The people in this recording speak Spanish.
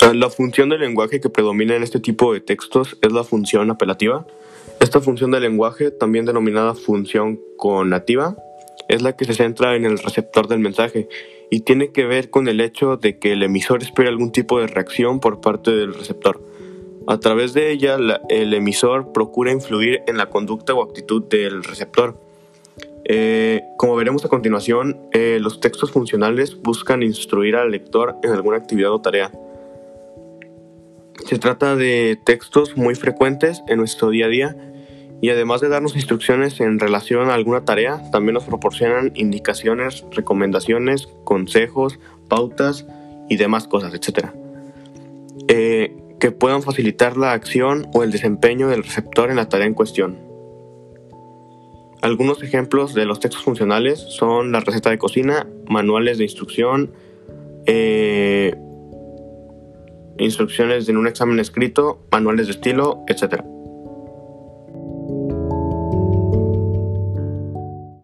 La función del lenguaje que predomina en este tipo de textos es la función apelativa. Esta función del lenguaje, también denominada función conativa, es la que se centra en el receptor del mensaje y tiene que ver con el hecho de que el emisor espera algún tipo de reacción por parte del receptor. A través de ella, el emisor procura influir en la conducta o actitud del receptor. Eh, como veremos a continuación, eh, los textos funcionales buscan instruir al lector en alguna actividad o tarea. Se trata de textos muy frecuentes en nuestro día a día y además de darnos instrucciones en relación a alguna tarea, también nos proporcionan indicaciones, recomendaciones, consejos, pautas y demás cosas, etc. Eh, que puedan facilitar la acción o el desempeño del receptor en la tarea en cuestión. Algunos ejemplos de los textos funcionales son la receta de cocina, manuales de instrucción, eh, instrucciones en un examen escrito, manuales de estilo, etc.